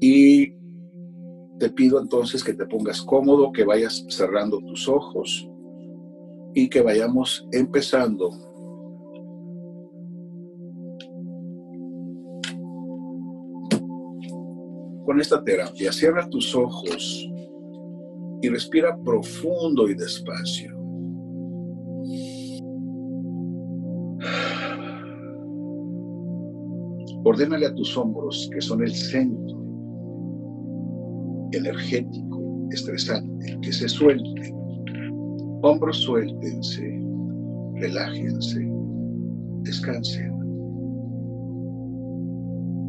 Y te pido entonces que te pongas cómodo, que vayas cerrando tus ojos y que vayamos empezando con esta terapia. Cierra tus ojos y respira profundo y despacio. Ordénale a tus hombros, que son el centro energético, estresante, que se suelte. Hombros suéltense, relájense, descansen.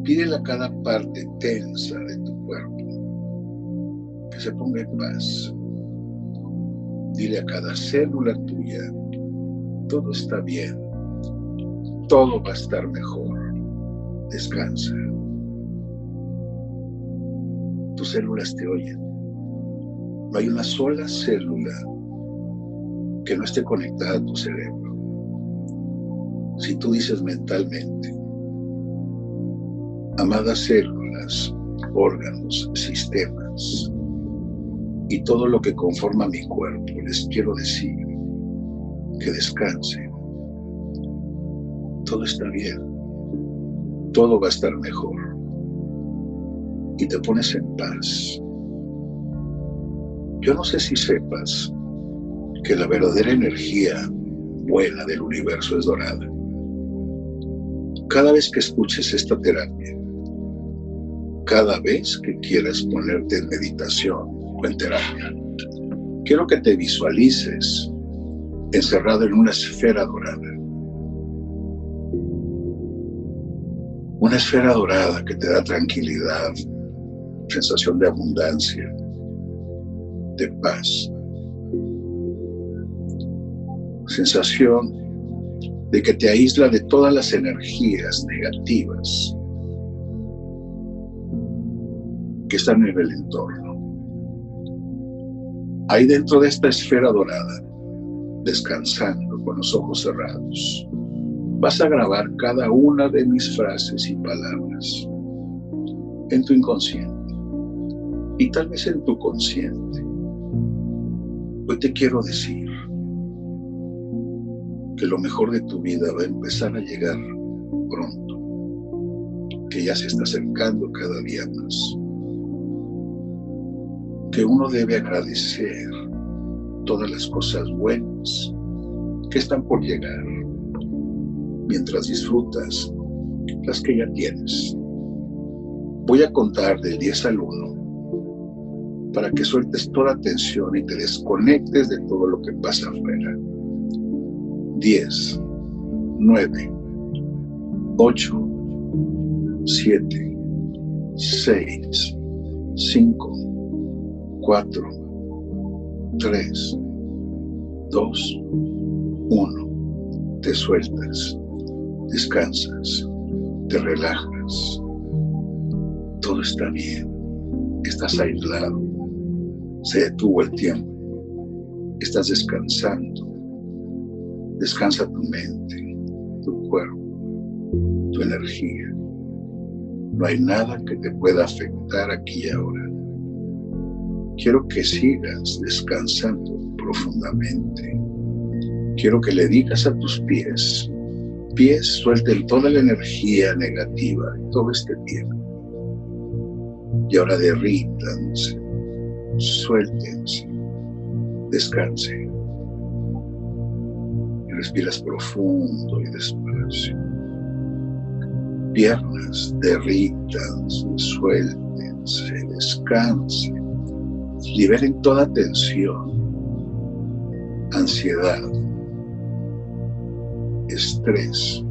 Pídele a cada parte tensa de tu cuerpo que se ponga en paz. Dile a cada célula tuya, todo está bien, todo va a estar mejor. Descansa tus células te oyen. No hay una sola célula que no esté conectada a tu cerebro. Si tú dices mentalmente, amadas células, órganos, sistemas y todo lo que conforma mi cuerpo, les quiero decir que descansen. Todo está bien. Todo va a estar mejor y te pones en paz. Yo no sé si sepas que la verdadera energía buena del universo es dorada. Cada vez que escuches esta terapia, cada vez que quieras ponerte en meditación o en terapia, quiero que te visualices encerrado en una esfera dorada. Una esfera dorada que te da tranquilidad, sensación de abundancia, de paz, sensación de que te aísla de todas las energías negativas que están en el entorno. Ahí dentro de esta esfera dorada, descansando con los ojos cerrados, vas a grabar cada una de mis frases y palabras en tu inconsciente y tal vez en tu consciente. Hoy te quiero decir que lo mejor de tu vida va a empezar a llegar pronto, que ya se está acercando cada día más, que uno debe agradecer todas las cosas buenas que están por llegar mientras disfrutas las que ya tienes. Voy a contar del 10 al 1 para que sueltes toda tensión y te desconectes de todo lo que pasa afuera. 10, 9, 8, 7, 6, 5, 4, 3, 2, 1. Te sueltas, descansas, te relajas. Todo está bien. Estás aislado se detuvo el tiempo. Estás descansando. Descansa tu mente, tu cuerpo, tu energía. No hay nada que te pueda afectar aquí y ahora. Quiero que sigas descansando profundamente. Quiero que le digas a tus pies, pies suelten toda la energía negativa todo este tiempo. Y ahora derrítanse suéltense, descansen. Y respiras profundo y despacio. Piernas, derrítanse, suéltense, descansen. Liberen toda tensión, ansiedad, estrés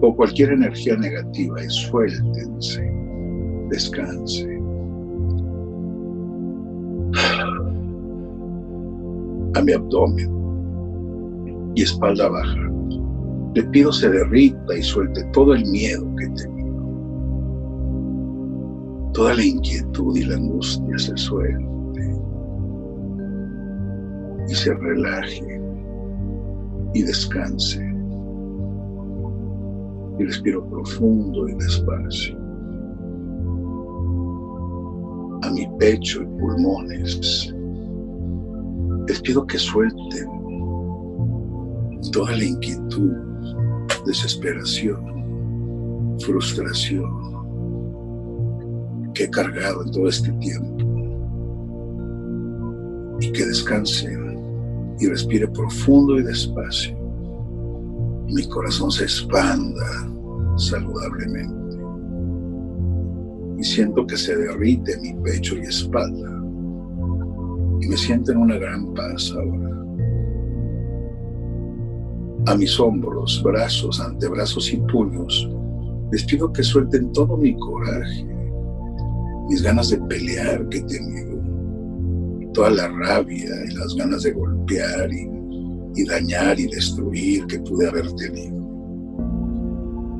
o cualquier energía negativa y suéltense, descansen mi abdomen y espalda baja. Le pido se derrita y suelte todo el miedo que tenido. Toda la inquietud y la angustia se suelte y se relaje y descanse. Y respiro profundo y despacio. mi pecho y pulmones. Les pido que suelten toda la inquietud, desesperación, frustración que he cargado en todo este tiempo. Y que descansen y respire profundo y despacio. Mi corazón se expanda saludablemente. Y siento que se derrite mi pecho y espalda. Me siento en una gran paz ahora a mis hombros, brazos, antebrazos y puños, les pido que suelten todo mi coraje, mis ganas de pelear que he tenido, toda la rabia y las ganas de golpear y, y dañar y destruir que pude haber tenido.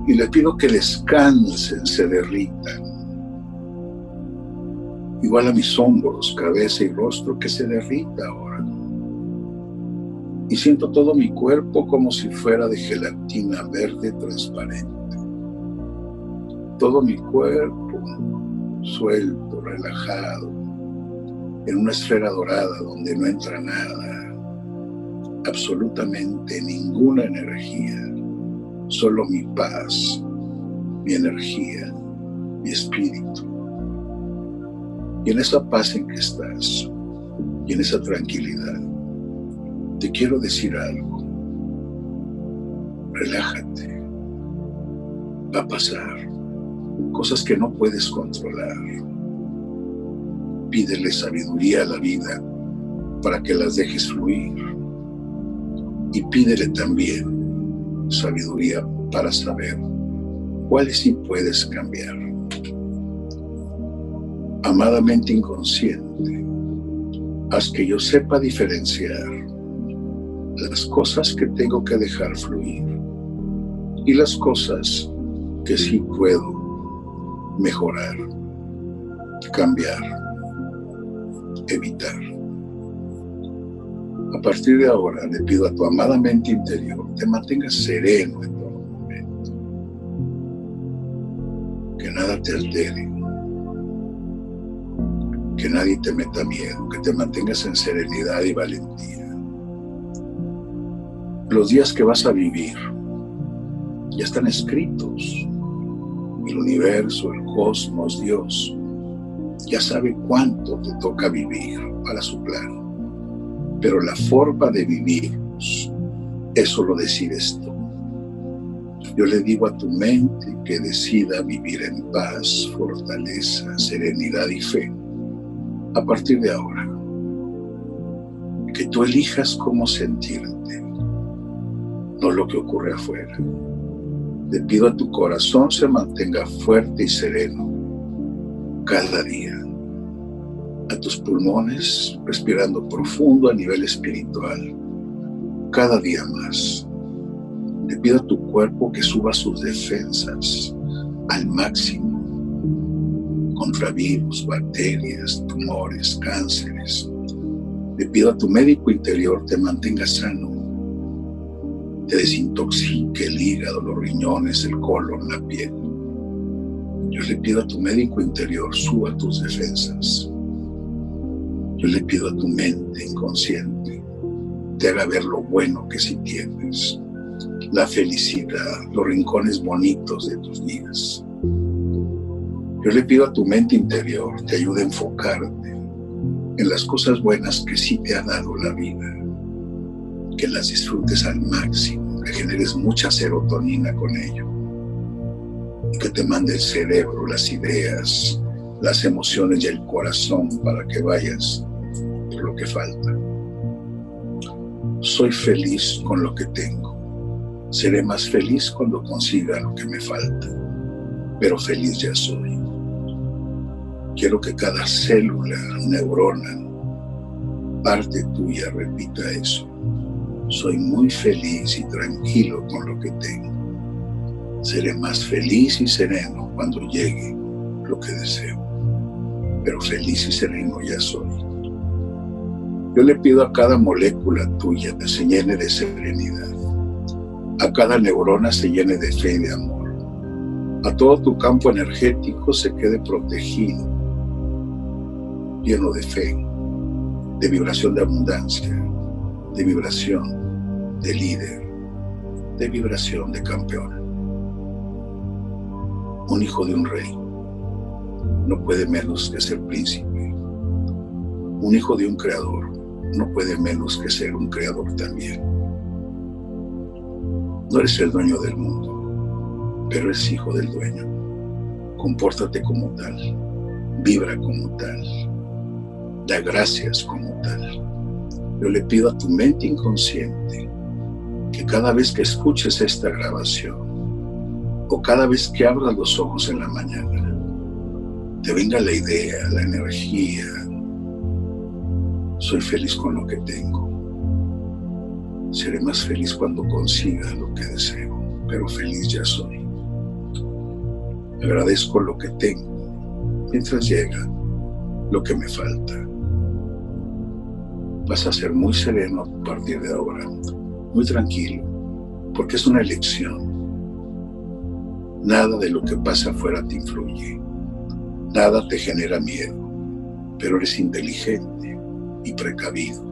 Y les pido que descansen, se derritan. Igual a mis hombros, cabeza y rostro que se derrita ahora y siento todo mi cuerpo como si fuera de gelatina verde transparente. Todo mi cuerpo suelto, relajado, en una esfera dorada donde no entra nada, absolutamente ninguna energía, solo mi paz, mi energía, mi espíritu. Y en esa paz en que estás, y en esa tranquilidad, te quiero decir algo. Relájate. Va a pasar cosas que no puedes controlar. Pídele sabiduría a la vida para que las dejes fluir. Y pídele también sabiduría para saber cuáles sí puedes cambiar. Amadamente inconsciente, haz que yo sepa diferenciar las cosas que tengo que dejar fluir y las cosas que sí puedo mejorar, cambiar, evitar. A partir de ahora le pido a tu amada mente interior te mantengas sereno en todo momento, que nada te altere, que nadie te meta miedo, que te mantengas en serenidad y valentía los días que vas a vivir ya están escritos. El universo, el cosmos, Dios, ya sabe cuánto te toca vivir para su plan. Pero la forma de vivir, eso lo decides tú. Yo le digo a tu mente que decida vivir en paz, fortaleza, serenidad y fe. A partir de ahora, que tú elijas cómo sentirte no lo que ocurre afuera. Le pido a tu corazón se mantenga fuerte y sereno cada día. A tus pulmones respirando profundo a nivel espiritual, cada día más. Le pido a tu cuerpo que suba sus defensas al máximo contra virus, bacterias, tumores, cánceres. Le pido a tu médico interior te mantenga sano te desintoxique el hígado, los riñones, el colon, la piel. Yo le pido a tu médico interior, suba tus defensas. Yo le pido a tu mente inconsciente, te haga ver lo bueno que sí tienes, la felicidad, los rincones bonitos de tus días. Yo le pido a tu mente interior, te ayude a enfocarte en las cosas buenas que sí te ha dado la vida que las disfrutes al máximo, que generes mucha serotonina con ello y que te mande el cerebro, las ideas, las emociones y el corazón para que vayas por lo que falta. Soy feliz con lo que tengo. Seré más feliz cuando consiga lo que me falta, pero feliz ya soy. Quiero que cada célula, neurona, parte tuya repita eso soy muy feliz y tranquilo con lo que tengo. Seré más feliz y sereno cuando llegue lo que deseo. Pero feliz y sereno ya soy. Yo le pido a cada molécula tuya que se llene de serenidad. A cada neurona se llene de fe y de amor. A todo tu campo energético se quede protegido. Lleno de fe, de vibración de abundancia, de vibración de líder, de vibración de campeón. Un hijo de un rey no puede menos que ser príncipe. Un hijo de un creador no puede menos que ser un creador también. No eres el dueño del mundo, pero eres hijo del dueño. Compórtate como tal, vibra como tal, da gracias como tal. Yo le pido a tu mente inconsciente que cada vez que escuches esta grabación o cada vez que abras los ojos en la mañana, te venga la idea, la energía, soy feliz con lo que tengo. Seré más feliz cuando consiga lo que deseo, pero feliz ya soy. Agradezco lo que tengo mientras llega lo que me falta. Vas a ser muy sereno a partir de ahora, muy tranquilo, porque es una elección. Nada de lo que pasa afuera te influye, nada te genera miedo, pero eres inteligente y precavido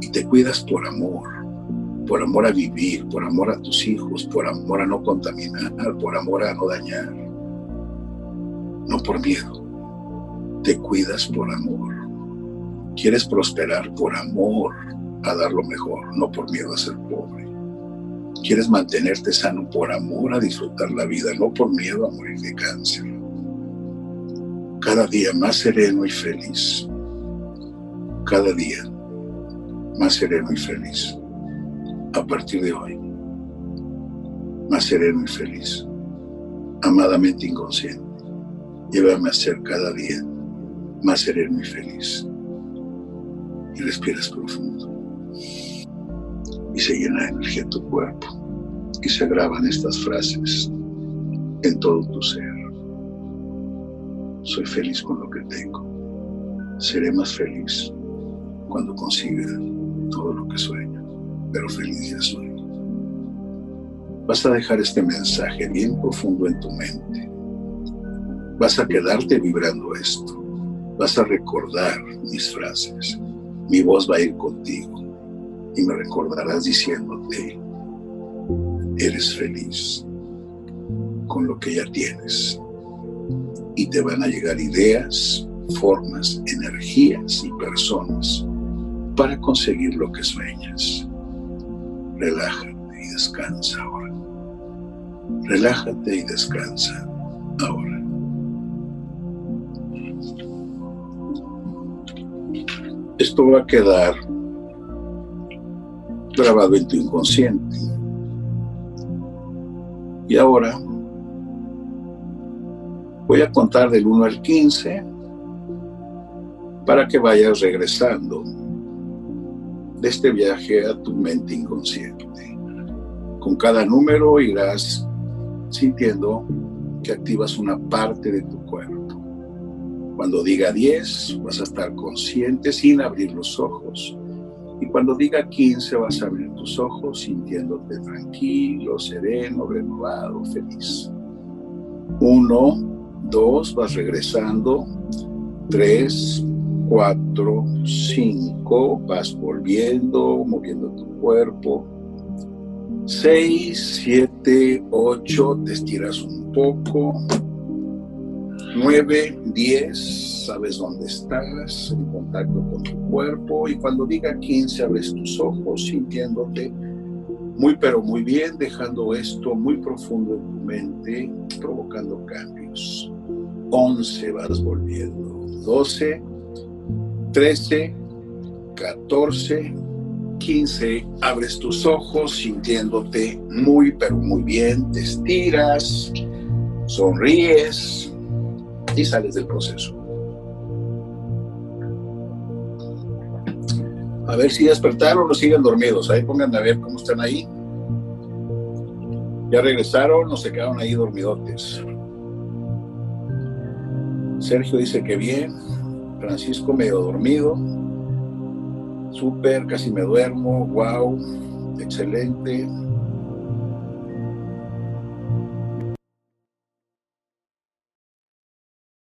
y te cuidas por amor, por amor a vivir, por amor a tus hijos, por amor a no contaminar, por amor a no dañar, no por miedo. Te cuidas por amor. Quieres prosperar por amor a dar lo mejor, no por miedo a ser pobre. Quieres mantenerte sano por amor a disfrutar la vida, no por miedo a morir de cáncer. Cada día más sereno y feliz. Cada día más sereno y feliz. A partir de hoy, más sereno y feliz. Amadamente inconsciente. Llévame a ser cada día más sereno y feliz. Y respiras profundo. Y se llena de energía tu cuerpo. Y se graban estas frases en todo tu ser. Soy feliz con lo que tengo. Seré más feliz cuando consiga todo lo que sueño, pero feliz ya soy. Vas a dejar este mensaje bien profundo en tu mente. Vas a quedarte vibrando esto. Vas a recordar mis frases. Mi voz va a ir contigo y me recordarás diciéndote, eres feliz con lo que ya tienes. Y te van a llegar ideas, formas, energías y personas para conseguir lo que sueñas. Relájate y descansa ahora. Relájate y descansa ahora. Esto va a quedar grabado en tu inconsciente. Y ahora voy a contar del 1 al 15 para que vayas regresando de este viaje a tu mente inconsciente. Con cada número irás sintiendo que activas una parte de tu cuerpo. Cuando diga 10, vas a estar consciente sin abrir los ojos. Y cuando diga 15, vas a abrir tus ojos sintiéndote tranquilo, sereno, renovado, feliz. 1, 2, vas regresando. 3, 4, 5, vas volviendo, moviendo tu cuerpo. 6, 7, 8, te estiras un poco. 9, 10, sabes dónde estás, en contacto con tu cuerpo. Y cuando diga 15, abres tus ojos sintiéndote muy, pero muy bien, dejando esto muy profundo en tu mente, provocando cambios. 11, vas volviendo. 12, 13, 14, 15, abres tus ojos sintiéndote muy, pero muy bien, te estiras, sonríes y sales del proceso. A ver si despertaron o siguen dormidos. Ahí pongan a ver cómo están ahí. ¿Ya regresaron o se quedaron ahí dormidotes? Sergio dice que bien. Francisco medio dormido, súper, casi me duermo, wow, excelente.